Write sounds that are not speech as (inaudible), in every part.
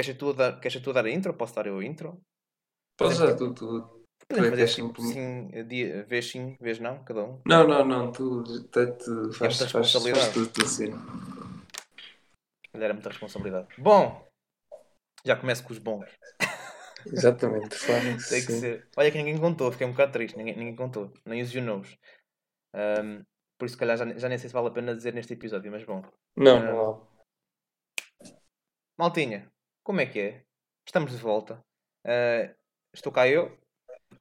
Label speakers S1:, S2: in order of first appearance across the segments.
S1: Queres tu, dar, queres tu dar a intro? Posso dar eu a intro?
S2: Podes dar tu, tu.
S1: Podemos fazer
S2: assim
S1: tipo sim, dia, vez sim, vez não, cada um.
S2: Não, não, não, tu te faz, tudo tu assim.
S1: Era muita responsabilidade. Bom, já começo com os bons. (laughs)
S2: Exatamente,
S1: Tem que ser. Olha que ninguém contou, fiquei um bocado triste, ninguém, ninguém contou, nem os you knows. Ahm, por isso, se calhar, já, já nem sei se vale a pena dizer neste episódio, mas bom.
S2: Não, não, não.
S1: Maltinha, como é que é? Estamos de volta. Ah, estou cá eu,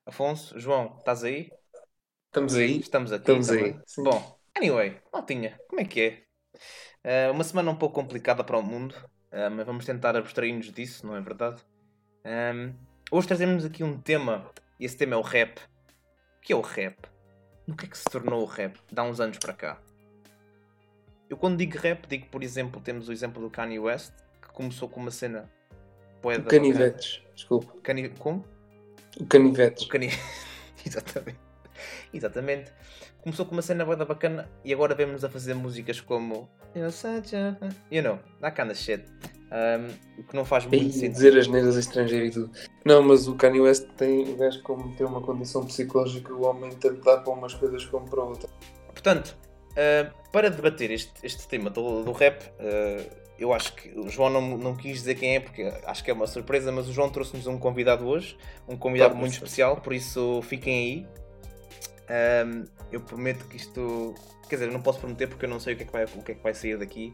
S1: Afonso, João, estás aí?
S2: Estamos aí.
S1: Estamos aqui.
S2: Estamos
S1: também.
S2: aí, sim.
S1: Bom, anyway, Maltinha, como é que é? Ah, uma semana um pouco complicada para o mundo, ah, mas vamos tentar abstrair-nos disso, não é verdade? Ahm, hoje trazemos aqui um tema, e esse tema é o rap. O que é o rap? No que é que se tornou o rap? Dá uns anos para cá. Eu quando digo rap, digo, por exemplo, temos o exemplo do Kanye West, começou com uma cena... bué da
S2: Canivetes, desculpa.
S1: Cani... Como?
S2: O Canivetes.
S1: O cani... (laughs) Exatamente. Exatamente. Começou com uma cena da bacana e agora vemos a fazer músicas como. You know, that kind of shit. Um, o que não faz muito
S2: E
S1: sentido.
S2: dizer as neiras estrangeiro e tudo. Não, mas o Kanye West tem gajo como tem uma condição psicológica, o homem tanto dá para umas coisas como para outras.
S1: Portanto, uh, para debater este, este tema do, do rap, uh, eu acho que o João não, não quis dizer quem é, porque acho que é uma surpresa, mas o João trouxe-nos um convidado hoje, um convidado muito especial, por isso fiquem aí. Um, eu prometo que isto. Quer dizer, eu não posso prometer porque eu não sei o que é que vai, o que é que vai sair daqui.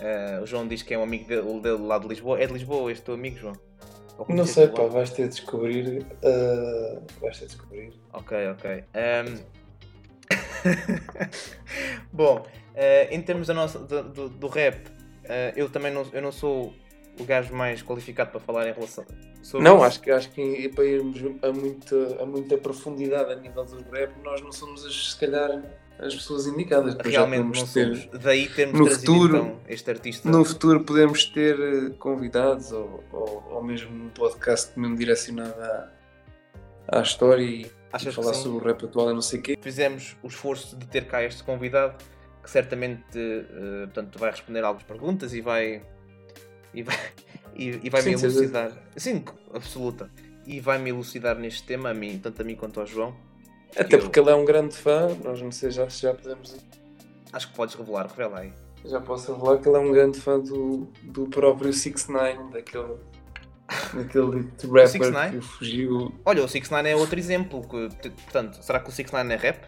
S1: Uh, o João diz que é um amigo dele, dele lá de Lisboa. É de Lisboa este teu amigo, João?
S2: Não sei, pá, vais ter de descobrir. ah, vais ter de descobrir.
S1: Ok, ok. Ehm, (laughs) Bom, eh, em termos da nossa, do, do- do rap, eh, eu também não, eu não sou o gajo mais qualificado para falar em relação sobre
S2: Não,
S1: isso.
S2: acho que, acho que para irmos a muita, a muita profundidade a nível do rap, nós não somos, as, se calhar, as pessoas indicadas.
S1: Realmente não
S2: ter-
S1: somos. Daí termos
S2: no
S1: trazido
S2: futuro-
S1: então este artista.
S2: No futuro podemos ter eh, convidados ou, ou, ou mesmo um podcast mesmo direcionado à, à história e
S1: Achas que
S2: falar sobre o rap atual e não sei o quê.
S1: Fizemos o esforço de ter cá este convidado que certamente eh, portanto, vai responder algumas perguntas e vai e vai, e, e vai me
S2: Sim, certeza.
S1: elucidar. Sim, absoluta. E vai me elucidar neste tema, a mim, tanto a mim quanto ao João.
S2: Até
S1: Eu-
S2: porque ele é um grande fã, nós não sei já, se já podemos
S1: Acho que podes revelar, revela aí.
S2: já posso revelar que ele é um grande fã do, do próprio 6 9 daquele, daquele (laughs) rapper
S1: 6ix9ine?
S2: que fugiu.
S1: Olha, o 6 9 é outro exemplo. Que, portanto, será que o 6 9 é rap?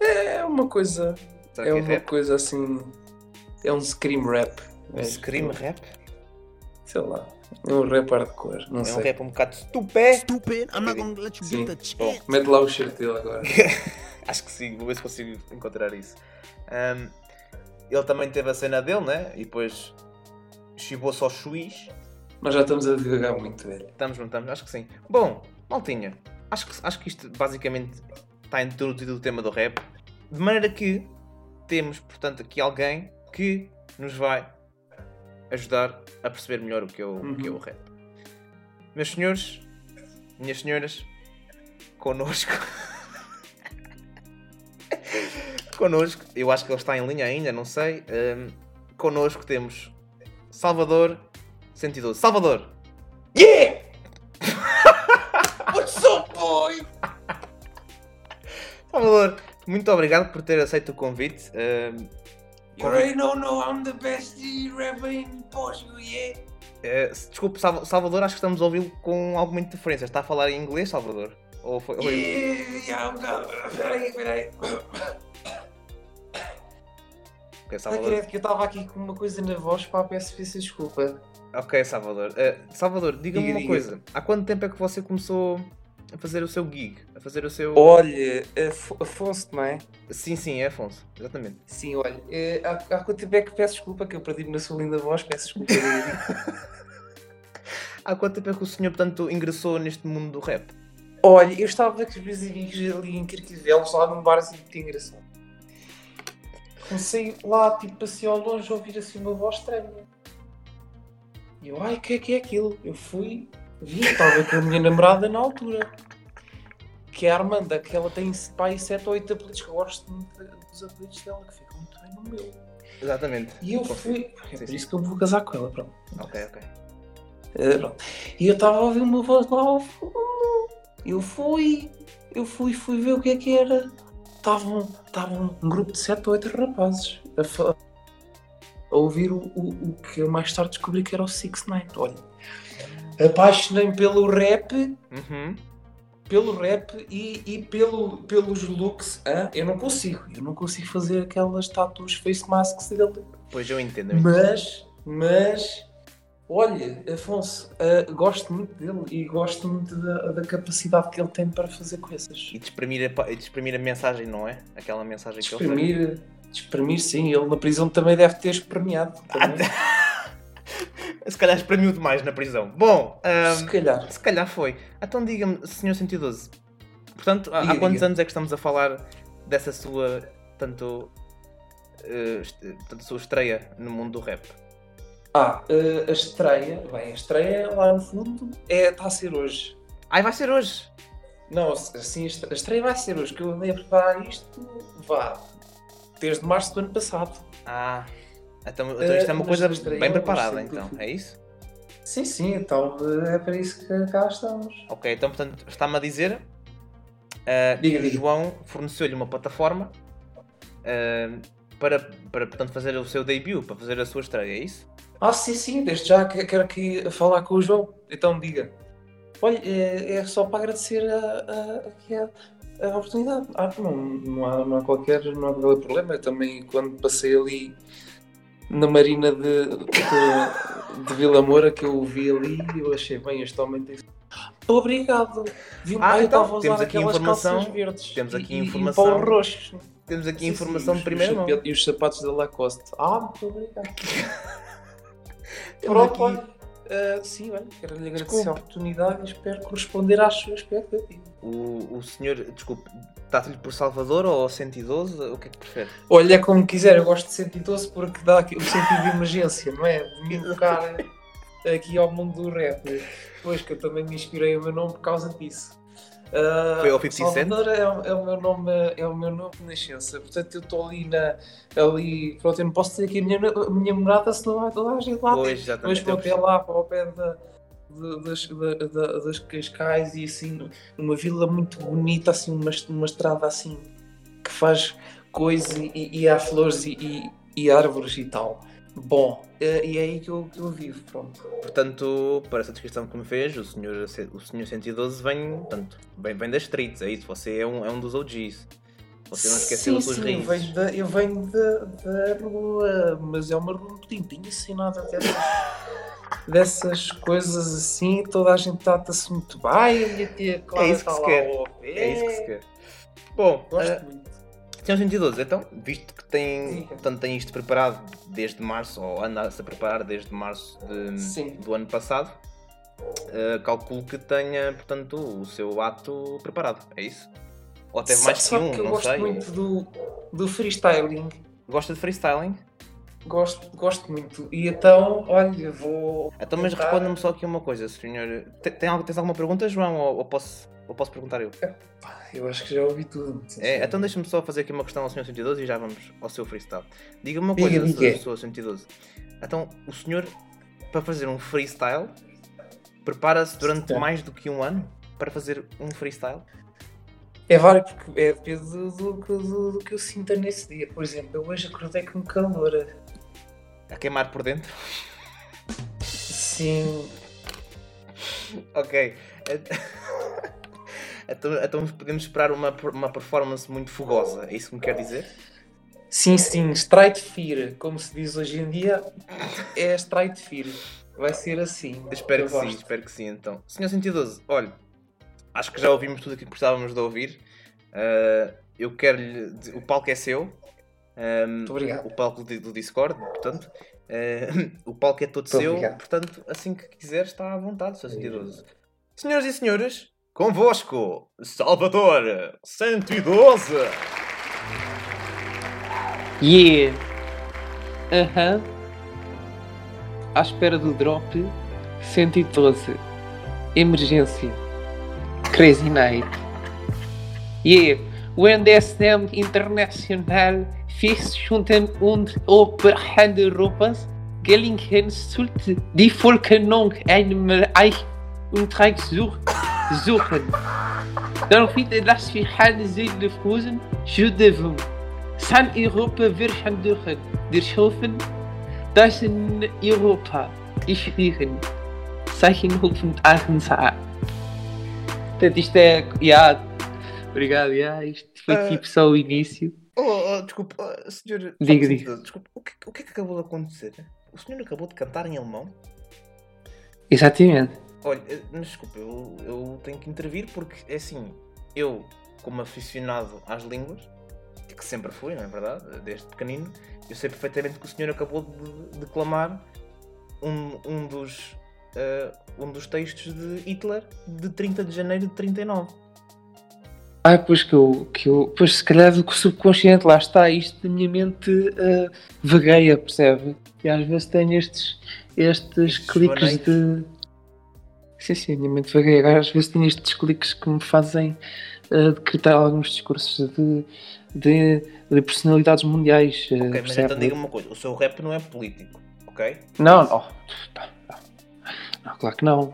S2: É uma coisa.
S1: Será
S2: É
S1: é
S2: uma
S1: rap?
S2: coisa assim. É um scream rap.
S1: Um scream rap?
S2: Sei lá. É um rap hardcore. Não
S1: É um
S2: sei.
S1: rap um bocado estupé.
S3: Stupid, I'm not gonna let you
S2: Sim.
S3: get the
S2: Bom,
S3: chance.
S2: mete lá o shirt dele agora. (laughs)
S1: Acho que sim, vou ver se consigo encontrar isso. Ahm, ele também teve a cena dele, né? E depois chibou-se ao juiz.
S2: Nós já estamos a divagar muito, velho.
S1: Estamos, não estamos? Acho que sim. Bom, maltinha, acho que, acho que isto basicamente está introduzido o tema do rap. De maneira que temos, portanto, aqui alguém que nos vai ajudar a perceber melhor o que é o, o que é o
S2: Uhum.
S1: rap. Meus senhores, minhas senhoras, connosco. (laughs) connosco, eu acho que ele está em linha ainda, não sei. Ahm, connosco temos Salvador 112. Salvador!
S2: Yeah!
S1: Salvador, muito obrigado por ter aceito o convite.
S2: You already know, no, I'm the best rapper in Portugal, yeah?
S1: se- desculpe, Salva- Salvador, acho que estamos a ouvi-lo com alguma interferência. Está a falar em inglês, Salvador? Ou foi. ou-
S2: Yeah. Peraí, peraí.
S1: Ok, Salvador.
S2: que eu estava aqui com uma coisa na voz, pá, peço peço desculpa.
S1: Ok, Salvador. Eh, Salvador, diga-me
S2: Diga,
S1: uma
S2: diga.
S1: coisa. Há quanto tempo é que você começou a fazer o seu gig? A fazer o seu.
S2: Olha, Af- Afonso, não é?
S1: Sim, sim, é Afonso. Exatamente.
S2: Sim, olha, eh, há, há quanto tempo é que peço desculpa que eu perdi-me na sua linda voz, peço desculpa. (laughs)
S1: Há quanto tempo é que o senhor, portanto, ingressou neste mundo do rap?
S2: olha, eu estava com os meus amigos ali em Carquivelos, lá num bar assim muito engraçado. Comecei lá, tipo assim ao longe, a ouvir assim uma voz estranha. E eu, ai, o que é que é aquilo? Eu fui, vi, estava com a minha namorada na altura. Que é a Armanda, que ela tem pai 7 ou 8 apelidos, que eu gosto muito dos apelidos dela, que ficam muito bem no meu.
S1: Exatamente.
S2: E eu fui. É
S1: Sim,
S2: por
S1: sim.
S2: isso que eu vou casar com ela, pronto.
S1: Ok, ok.
S2: Eh, pronto. E eu estava a ouvir uma voz lá ao fundo. Eu fui, eu fui, fui ver o que é que era. Estavam estavam um grupo de 7 ou 8 rapazes a, a ouvir o, o, o que eu mais tarde descobri que era o 6 9 Olha, apaixonei-me pelo rap,
S1: Uhum.
S2: pelo rap e, e pelo, pelos looks. hã? Eu não consigo, eu não consigo fazer aquelas tatuas face masks dele.
S1: Pois eu entendo. eu entendo.
S2: Mas, mas, olha, Afonso, ah, gosto muito dele e gosto muito da, da capacidade que ele tem para fazer coisas.
S1: E de exprimir, a, a mensagem, não é? Aquela mensagem que ele tem.
S2: Exprimir, sim, ele na prisão também deve ter espremiado.
S1: Ah,
S2: também. (laughs)
S1: Se calhar espremiu demais na prisão. Bom, ahm,
S2: Se calhar.
S1: se calhar foi. Então diga-me, Senhor 112. Portanto, há,
S2: Diga,
S1: há quantos
S2: diga.
S1: anos é que estamos a falar dessa sua, tanto, eh, tanto sua estreia no mundo do rap?
S2: Ah, ah, a estreia, bem, a estreia lá no fundo é, está a ser hoje.
S1: Ai, vai ser hoje!
S2: Não, assim, a estreia vai ser hoje, que eu andei a preparar isto, vá, desde março do ano passado.
S1: Ah, então, então isto é uma
S2: mas
S1: coisa bem
S2: é
S1: preparada, então, é isso?
S2: Sim, sim, então é para isso que cá estamos.
S1: Ok, então portanto está-me a dizer ah,
S2: Diga,
S1: que o
S2: diga.
S1: João forneceu-lhe uma plataforma ah, para, para portanto, fazer o seu debut, para fazer a sua estreia, é isso?
S2: Ah, sim, sim, desde já que- quero aqui falar com o João. Então diga. Olha, é, é só para agradecer a, a, a, a oportunidade. Ah, não, não, há, não, há qualquer, não há qualquer problema. Eu também, quando passei ali na Marina de, de, de Vila Moura, que eu o vi ali, eu achei bem, este homem tem. Obrigado. Vi,
S1: Ah,
S2: eu
S1: então,
S2: usar
S1: temos aqui informação-
S2: verdes.
S1: temos
S2: e-
S1: aqui
S2: e-
S1: informação.
S2: E, pau roxos.
S1: Temos aqui
S2: Sim, sim,
S1: informação
S2: os-
S1: de primeira mão.
S2: E os sapatos da Lacoste. Ah, muito obrigado. (laughs)
S1: Temos
S2: Pronto,
S1: aqui-
S2: ah, sim, olha, quero lhe agradecer
S1: Desculpe.
S2: a oportunidade e espero corresponder às suas expectativas.
S1: O, o senhor, desculpe, está-lhe por Salvador ou 112? O que é que prefere?
S2: Olha, como quiser, eu gosto de 112 porque dá o sentido de emergência, não é? De (laughs) me invocar aqui ao mundo do rap. Pois que eu também me inspirei o meu nome por causa disso. Ah,
S1: Foi ao 50 Cent?
S2: Salvador é, o- é o meu nome, é o meu nome de nascença. Portanto, eu estou ali na. Ali, pronto, eu não posso dizer aqui a minha, a minha morada, senão vai toda a gente lá.
S1: Pois,
S2: Mas
S1: exatamente.
S2: vou
S1: eu
S2: até lá para o pé da, de- das, da- da- das Cascais e assim, uma vila muito bonita, assim, uma, uma estrada assim que faz coisas e, e há flores e, e- e árvores e tal. Bom, eh, e é aí que eu, que eu vivo, pronto.
S1: Portanto, para essa descrição que me fez, o senhor, o senhor 112 vem, portanto, vem, vem das streets, é isso? Você é um, é um dos OGs. Você não esqueceu
S2: sim,
S1: suas
S2: sim, eu
S1: raízes.
S2: venho, da, eu venho da, da rua, mas é uma rua muito limpinha, sem nada dessas, (laughs) dessas coisas assim, toda a gente trata-se muito bem, a minha tia Clara
S1: isso que se quer. É isso que se quer. Bom,
S2: Gosto
S1: eh,
S2: muito.
S1: Senhor 112, então, visto que tem, portanto, tem isto preparado desde março, ou anda-se a preparar desde março de- do ano passado, eh, calculo que tenha, portanto, o seu ato preparado, é isso? Ou teve mais que um,
S2: que eu
S1: não
S2: gosto
S1: sei.
S2: muito do, do freestyling.
S1: Gosta de freestyling?
S2: Gosto, gosto muito. E então, olha, vou.
S1: Então, mas
S2: tentar-
S1: responda-me só aqui uma coisa, senhor. Tem, tem algo- tens alguma pergunta, João, ou, ou posso, ou posso perguntar eu?
S2: Eu acho que já ouvi tudo.
S1: É, então deixa-me só fazer aqui uma questão ao senhor 112 e já vamos ao seu freestyle. Diga-me uma
S2: Diga,
S1: coisa,
S2: diga.
S1: senhor 112. Então, o senhor, para fazer um freestyle, prepara-se durante
S2: Sim.
S1: mais do que um ano para fazer um freestyle?
S2: É vários, porque é depende do, do, do- do que eu sinta nesse dia. Por exemplo, eu hoje acordei com calor.
S1: A queimar por dentro?
S2: Sim.
S1: ok. (laughs) Então, então podemos esperar uma, uma performance muito fogosa, é isso que me quer dizer?
S2: Sim, sim, straight fear, como se diz hoje em dia, é straight fear. Vai ser assim.
S1: Espero que sim, espero que sim então. Senhor 112, olha, acho que já ouvimos tudo aquilo que precisávamos de ouvir. Ah, eu quero-lhe. O palco é seu.
S2: Muito obrigado.
S1: o palco do, do Discord, portanto. Ah, (laughs) o palco é todo
S2: Muito
S1: seu,
S2: obrigado.
S1: portanto, assim que quiser, está à vontade, Sr. 112. Senhoras e senhores, convosco, Salvador 112!
S3: Yeah! Aham. À espera do drop 112. Emergência. Crazy Night. Yeah! O NDSM Internacional
S2: Fischhunden und Oberhandeuropas gelingen sollte die Vollkennung einmal Eich und Reich suchen. Daraufhin das Fihan Seelenfrosen Schüdeven. San Europa wir handeln, wir Schöpfen, dass in Europa, ich riechen. Zeichen rufen sah. Das ist der, ja, obrigado, yeah, isto äh.
S1: foi
S2: tipo só o início.
S1: Oh, oh, desculpe, oh, senhor.
S2: Diga, diga.
S1: Desculpe, o que, o que é que acabou de acontecer? O senhor acabou de cantar em alemão?
S2: Exatamente.
S1: Olha, eh, mas desculpe, eu, eu tenho que intervir porque é assim, eu, como aficionado às línguas, que sempre fui, não é verdade? Desde pequenino, eu sei perfeitamente que o senhor acabou de declamar um, um, dos, eh, um dos textos de Hitler de 30 de janeiro de 39.
S2: Ah, pois que eu, que eu. Pois se calhar do que o subconsciente lá está, isto da minha mente ah, vagueia, percebe? E às vezes tenho estes,
S1: estes
S2: cliques de. Sim, sim, a minha mente vagueia. Às vezes tenho estes cliques que me fazem ah, decretar alguns discursos de, de, de personalidades mundiais. ah,
S1: Ok, mas
S2: percebe?
S1: então diga-me uma coisa, o seu rap não é político, ok?
S2: Não, não. Não, não. Não, claro que não.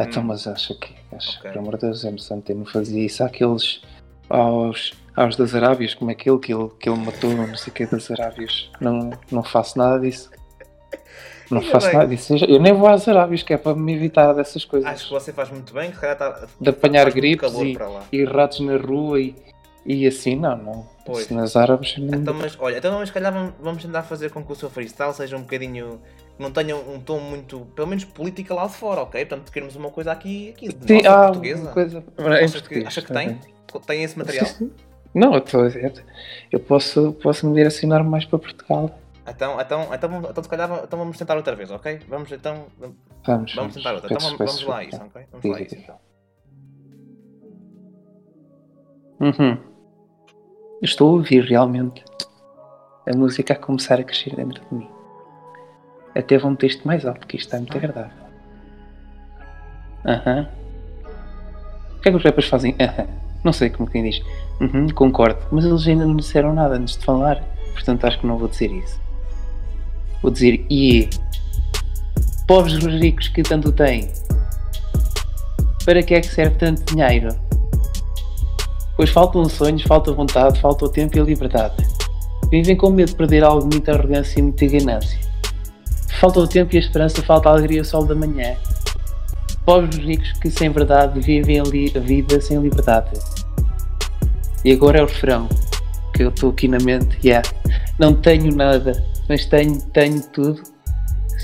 S1: Hum,
S2: Então, mas acha que, acha,
S1: Ok.
S2: por amor de Deus, é eu não fazia isso àqueles, aos, aos das Arábias, como é aquele que ele, que ele matou, não sei o que, das Arábias. Não, não faço nada disso. Não
S1: Ainda
S2: faço
S1: bem.
S2: nada disso. Eu nem vou às Arábias, que é para me evitar dessas coisas.
S1: Acho que você faz muito bem, que está
S2: De apanhar gripes e-. E ratos na rua e, e assim, não, não.
S1: Pois.
S2: Isso nas Árabes, não.
S1: Então, mas olha, então mas se calhar vamos, vamos tentar fazer com que o seu freestyle seja um bocadinho. Não tenha um tom muito. pelo menos política lá de fora, ok? Portanto, queremos uma coisa aqui, aqui de
S2: Sim,
S1: nossa
S2: ah,
S1: portuguesa.
S2: uma coisa. Em
S1: Acha que,
S2: português,
S1: acha que tem? Tem esse material?
S2: Sim, sim. Não, eu estou a dizer. Eu posso, posso me direcionar mais para Portugal.
S1: Então, então, então, vamos- então, se calhar então vamos tentar outra vez, ok? Vamos então.
S2: Vamos,
S1: Vamos tentar outra. Então vamos, vamos lá a isso, ok? Vamos lá a isso então.
S2: Uhum. Estou a ouvir realmente a música a começar a crescer dentro de mim. Até vou meter isto mais alto, porque isto está muito agradável. Aham. O que é que os rappers fazem? Aham. Não sei como quem diz. Uhum, concordo. Mas eles ainda não disseram nada antes de falar. Portanto, acho que não vou dizer isso. Vou dizer, e Pobres ricos que tanto têm. Para que é que serve tanto dinheiro? Pois faltam sonhos, falta vontade, falta o tempo e a liberdade. Vivem com medo de perder algo, muita arrogância e muita ganância. Falta o tempo e a esperança, falta a alegria e o sol da manhã. Pobres ricos que sem verdade vivem a, li- a vida sem liberdade. E agora é o refrão que eu estou aqui na mente. Yeah. Não tenho nada, mas tenho, tenho tudo.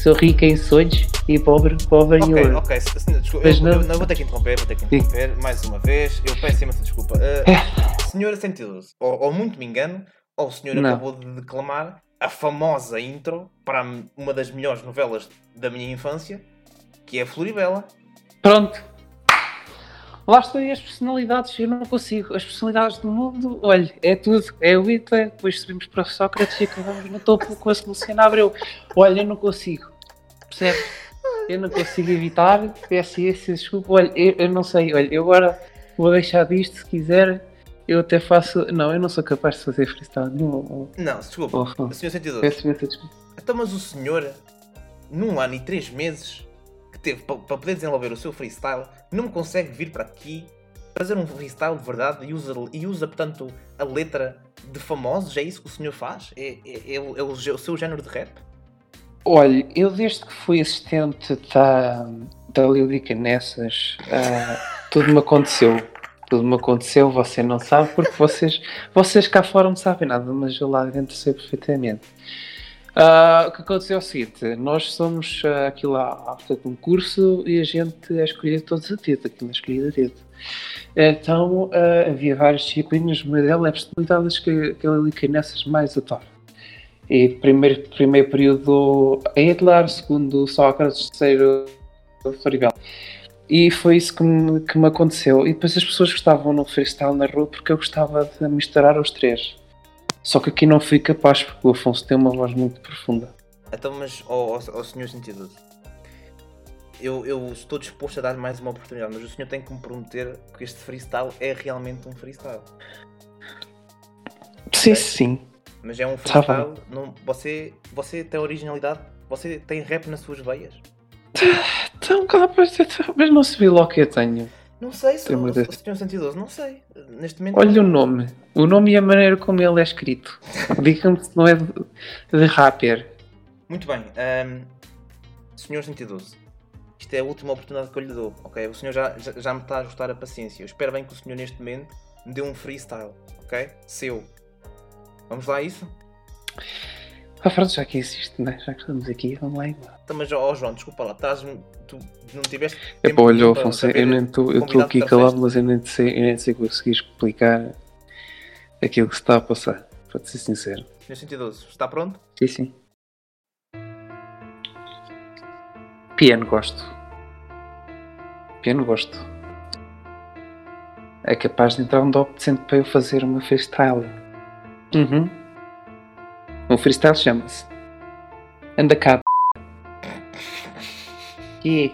S2: Sou rico em sonhos e pobre, pobre em
S1: Ok,
S2: ouro.
S1: ok, se- se- desculpa,
S2: Mas
S1: eu,
S2: não-
S1: eu- não, vou ter que interromper, vou ter que
S2: Sim.
S1: interromper mais uma vez. Eu peço imensa desculpa. Uh, (laughs) senhora 112, ou, ou muito me engano, ou o senhor
S2: Não.
S1: acabou de declamar a famosa intro para uma das melhores novelas da minha infância, que é a Floribela.
S2: Pronto. Lá estão aí as personalidades, eu não consigo. As personalidades do mundo, olha, é tudo. É o Hitler, depois subimos para Sócrates e acabamos no topo com a Luciana Abreu. Olha, eu não consigo. Percebe? Eu não consigo evitar. Peço esse desculpa. Olha, eu, eu não sei. Olha, eu agora vou deixar disto se quiser. Eu até faço. Não, eu não sou capaz de fazer freestyle nenhum.
S1: Não, desculpa,
S2: Oh, oh.
S1: senhor 112.
S2: Peço imensa desculpa.
S1: Então, mas o senhor, num ano e três meses que teve para poder desenvolver o seu freestyle, não consegue vir para aqui fazer um freestyle de verdade e usa, e usa portanto, a letra de famosos? É isso que o senhor faz? É, é, é o, é o gê- o seu género de rap?
S2: Olha, eu desde que fui assistente da, da Lírica Nessas, ah, tudo me aconteceu. Tudo me aconteceu, você não sabe, porque vocês, vocês cá fora não sabem nada, mas eu lá dentro sei perfeitamente. Ah, o que aconteceu é o seguinte, nós somos ah, aquilo lá, portanto, um curso e a gente é escolhido todos a dedo, aquilo é escolhido a dedo. Então ah, havia várias disciplinas, uma delas é a personalidades que, que a Lírica Nessas mais adora. E primeiro, primeiro período a Hitler, segundo Sócrates, terceiro Floribel. E foi isso que me, que me aconteceu. E depois as pessoas gostavam no freestyle na rua porque eu gostava de misturar os três. Só que aqui não fui capaz porque o Afonso tem uma voz muito profunda.
S1: Então, mas, ó- ó senhor 112, eu, eu estou disposto a dar mais uma oportunidade, mas o senhor tem que me prometer que este freestyle é realmente um freestyle.
S2: Sim, sim.
S1: Mas é um
S2: Tá
S1: freestyle. Não, você, você tem originalidade? Você tem rap nas suas veias? (sighs)
S2: Então, mas não se vê logo que eu tenho.
S1: Não sei se
S2: Tem
S1: o
S2: muita-
S1: Sr. 112, não sei. Neste momento.
S2: Olha o nome. O nome e a maneira como ele é escrito. (laughs) Diga-me se não é de, de rapper.
S1: Muito bem. ahm, Senhor 112, isto é a última oportunidade que eu lhe dou, ok? O senhor já, já, já me está a ajustar a paciência. Eu espero bem que o senhor neste momento me dê um freestyle, ok? Seu. Vamos lá a isso?
S2: Ah, pronto, já que existe, né? já que estamos aqui, vamos lá. embora.
S1: Então, mas, ó João, desculpa lá, estás, tu não tiveste.
S2: É pá, olha, Afonso, eu nem estou aqui calado, mas eu nem sei, eu nem sei conseguir explicar aquilo que se está a passar, para te ser sincero.
S1: Senhor 112, está pronto?
S2: Sim, sim. Piano gosto. Piano gosto. É capaz de entrar um dop decente para eu fazer uma freestyle. Uhum. O freestyle chama-se Anda cá. Que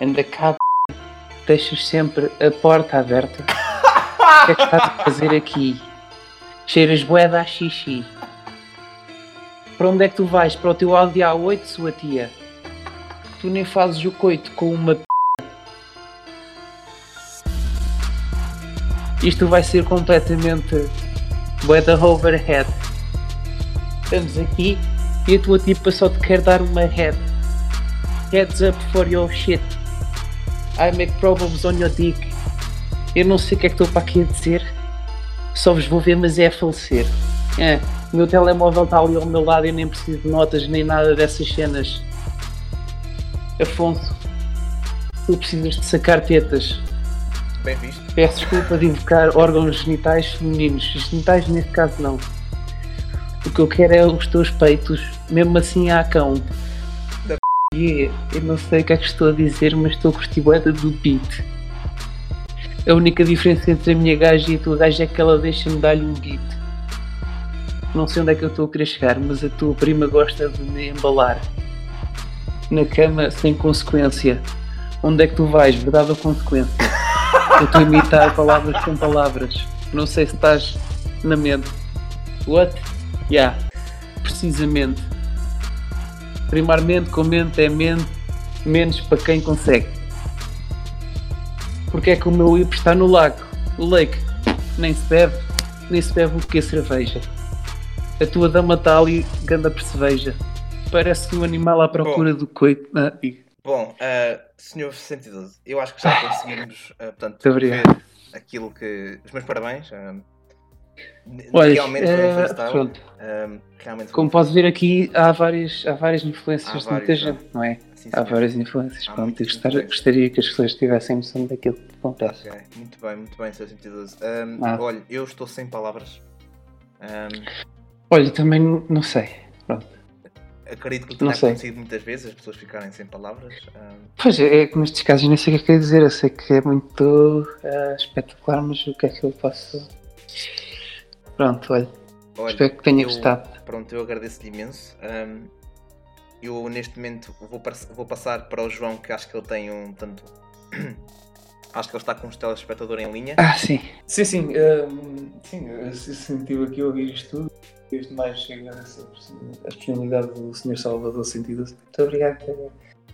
S2: Anda cá. Deixas sempre a porta aberta. O que é que estás a fazer aqui? Cheiras boeda a xixi. Para onde é que tu vais? Para o teu Audi A8, sua tia? Tu nem fazes o coito com uma p... Isto vai ser completamente boeda overhead. Estamos aqui e a tua tipa só te quer dar uma head. Heads up for your shit. I make problems on your dick. Eu não sei o que é que estou para aqui a dizer. Só vos vou ver, mas é a falecer. É, o meu telemóvel está ali ao meu lado e eu nem preciso de notas nem nada dessas cenas. Afonso, tu precisas de sacar tetas.
S1: Bem visto.
S2: Peço desculpa de invocar órgãos genitais femininos. Genitais neste caso não. O que eu quero é os teus peitos, mesmo assim há cão.
S1: Da
S2: Yeah, eu não sei o que é que estou a dizer, mas estou a curtir bué do beat. A única diferença entre a minha gaja e a tua gaja é que ela deixa-me dar-lhe um beat. Não sei onde é que eu estou a querer chegar, mas a tua prima gosta de me embalar. Na cama, sem consequência. Onde é que tu vais? Verdade ou consequência? (laughs) Eu estou a imitar palavras com palavras. Não sei se estás na mente. What? Yeah. Precisamente. Primeiramente, com mente é mente, menos para quem consegue. Porque é que o meu hipo está no lago? O lake. Nem se bebe, nem se bebe o que é cerveja. A tua dama está ali, ganda perceveja. Parece um animal à procura do coito. Ah,
S1: Bom, uh, senhor 112, eu acho que já conseguimos, uh, portanto, ver aquilo que. Os meus parabéns. uh,
S2: Olha,
S1: realmente foi um freestyle. um, realmente
S2: Como
S1: um
S2: podes ver aqui, há várias, há várias influências
S1: Há
S2: de muita gente, não é?
S1: Sim,
S2: Há
S1: sim.
S2: várias influências.
S1: Há
S2: Pronto, gostar- gostaria que as pessoas tivessem noção daquilo que acontece.
S1: Ok, muito bem, muito bem, Sr. 112. Um,
S2: Ah.
S1: Olha, eu estou sem palavras. Um,
S2: Olha, também não- sei. Pronto.
S1: acredito que tenha acontecido muitas vezes as pessoas ficarem sem palavras. Um,
S2: Pois é, é que nestes casos nem sei o que é que é dizer. Eu sei que é muito ah, espetacular, mas o que é que eu posso. Pronto, olha.
S1: olha,
S2: espero que tenha
S1: eu-
S2: gostado.
S1: Pronto, eu agradeço-lhe imenso. Um, eu neste momento vou, vou passar para o João, que acho que ele tem um tanto. (coughs) acho que ele está com um telespectador em linha.
S2: Ah, sim.
S4: Sim, sim, hum, sim, eu se- sentiu aqui a ouvir isto tudo. Desde mais agradecer a disponibilidade do Sr. Salvador Sentido. Muito obrigado.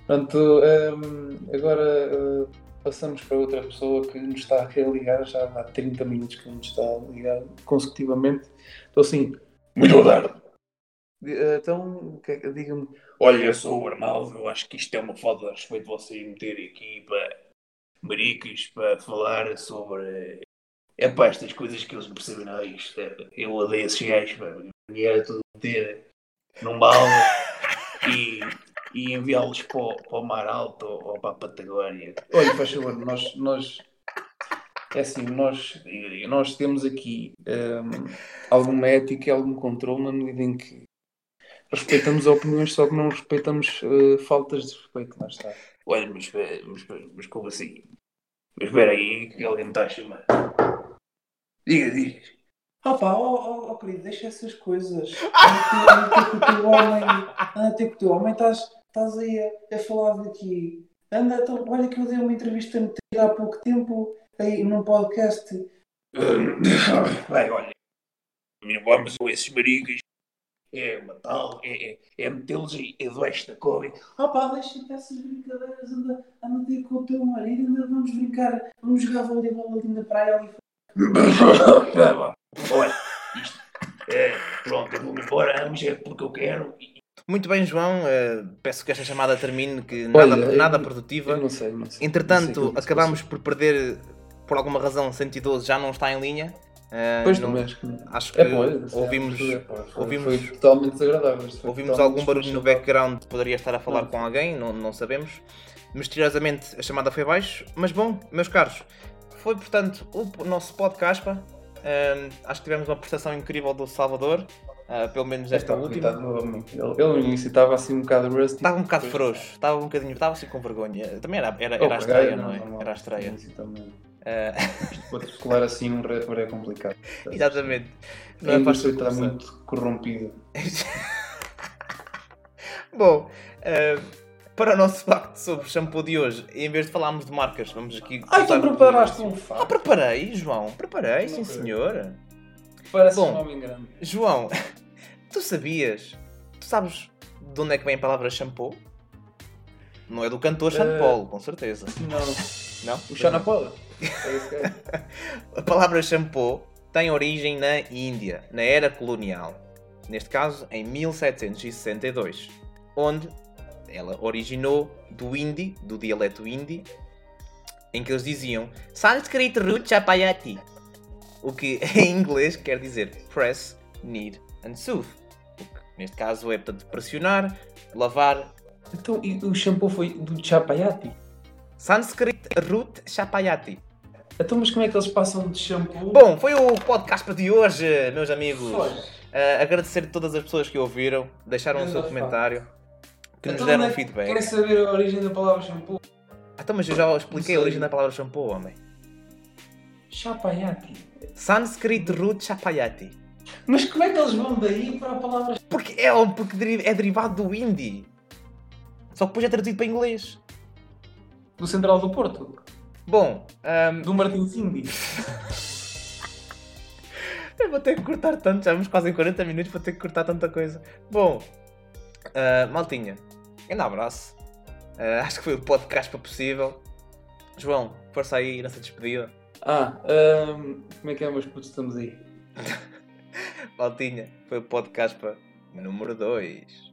S4: Pronto, hum, agora uh, passamos para outra pessoa que nos está a ligar, já há 30 minutos que nos está a ligar consecutivamente. Estou assim, muito boa tarde. Eh, Então, é diga-me,
S5: Olha, eu sou o Arnaldo, eu acho que isto é uma falta de respeito você meter aqui para maricas para falar sobre. É para estas coisas que eles não percebem nada disto. é, Eu odeio esses gajos, pá. Dinheiro tudo meter num balde (laughs) e, e enviá-los para, o- para o Mar Alto ou, para a Patagónia.
S4: Olha, faz favor, nós, nós é assim, nós, nós temos aqui hum, alguma ética e algum controle na medida em que respeitamos opiniões, só que não respeitamos eh, faltas de respeito, lá está.
S5: Olha, mas, espera- mas, mas como assim? Mas espera aí, que alguém me está a chamar. Diga, diga.
S4: Ah pá, oh, oh, oh, querido, deixa essas coisas. Anda ter com o teu homem, anda ter com o teu homem, estás, estás aí a, a falar daqui. Anda, então, olha que eu dei uma entrevista há pouco tempo, aí num podcast, (coughs)
S6: Vai, olha, vamos com esses maricas, é matá-los, é, é, é metê-los aí debaixo da cova. Ah pá, deixa dessas brincadeiras, anda, anda ter com o teu marido, anda, vamos brincar, vamos jogar voleibol ali na praia. Ali. (coughs) Olha, isto, é, pronto, eu vou-me embora, mas é porque eu quero. E-
S1: Muito bem, João. eh, peço que esta chamada termine, que nada,
S2: Olha, eu-
S1: nada
S2: Eu
S1: produtiva.
S2: não sei, não sei. Não sei
S1: Entretanto,
S2: como é que se
S1: acabámos por perder, por alguma razão, 112 já não está em linha. Eh,
S2: Pois
S1: não-
S2: também acho que.
S1: acho que
S2: É bom,
S1: ouvimos,
S2: foi, foi,
S1: ouvimos-
S2: foi totalmente desagradável. foi
S1: ouvimos
S2: totalmente
S1: algum barulho no background, poderia estar a falar
S2: Não.
S1: com alguém, não, não sabemos. Misteriosamente a chamada foi baixo, mas bom, meus caros, foi portanto o nosso podcast. pá. Eh, acho que tivemos uma prestação incrível do Salvador, eh, pelo menos esta
S2: Epá,
S1: última.
S2: Ele, ele no início estava assim um bocado rusty.
S1: Estava um bocado
S2: Depois-
S1: frouxo, estava um bocadinho, estava assim com vergonha. Também era, era,
S2: Oh,
S1: era a
S2: caguei,
S1: estreia, não é?
S2: normal.
S1: Era a estreia.
S2: Isto para descolar assim um rapper (laughs) é complicado.
S1: exatamente.
S2: A indústria está muito corrompida. (laughs)
S1: Bom, eh, para o nosso facto sobre shampoo de hoje, em vez de falarmos de marcas, vamos aqui.
S2: Ah, então
S1: começar
S2: preparaste um
S1: Ah,
S2: fato.
S1: preparei, João, preparei, sim
S2: Ok.
S1: senhor.
S2: Parece
S1: Bom.
S2: um homem grande.
S1: João, tu sabias? Tu sabes de onde é que vem a palavra shampoo? Não é do cantor Sean
S2: Eh,
S1: Paul, com certeza.
S2: Não.
S1: Não?
S2: O Shana Paula. É esse gajo. (laughs)
S1: A palavra shampoo tem origem na Índia, na era colonial. Neste caso, em 1762, onde ela originou do hindi, do dialeto hindi, em que eles diziam Sanskrit Root Chapayati, o que (laughs) em inglês quer dizer press, knead and soothe. Neste caso é portanto pressionar, lavar.
S2: Então, e o shampoo foi do Chapayati?
S1: Sanskrit Root Chapayati.
S2: Então, mas como é que eles passam de shampoo?
S1: Bom, foi o podcast de hoje, meus amigos. Uh, agradecer a todas as pessoas que ouviram, deixaram o seu comentário, que nos
S2: Então,
S1: deram
S2: onde é
S1: feedback.
S2: Querem saber a origem da palavra shampoo?
S1: Ah, então, mas eu já expliquei a origem da palavra shampoo, homem.
S2: Chapayati.
S1: Sanskrit root chapayati.
S2: Mas como é que eles vão daí para a palavra
S1: Porque é, um- porque é derivado do hindi. Só que depois é traduzido para inglês.
S2: do Central do Porto?
S1: Bom, um,
S2: Do Martins Indy?
S1: eu vou ter que cortar tanto, já vamos quase em 40 minutos, vou ter que cortar tanta coisa. Bom, uh, maltinha, grande abraço. Uh, acho que foi o podcast para possível. João, força aí nessa despedida.
S2: Ah, ahm, como é que é, meus putos? Estamos aí. (laughs)
S1: Maltinha, foi o podcast para número 2.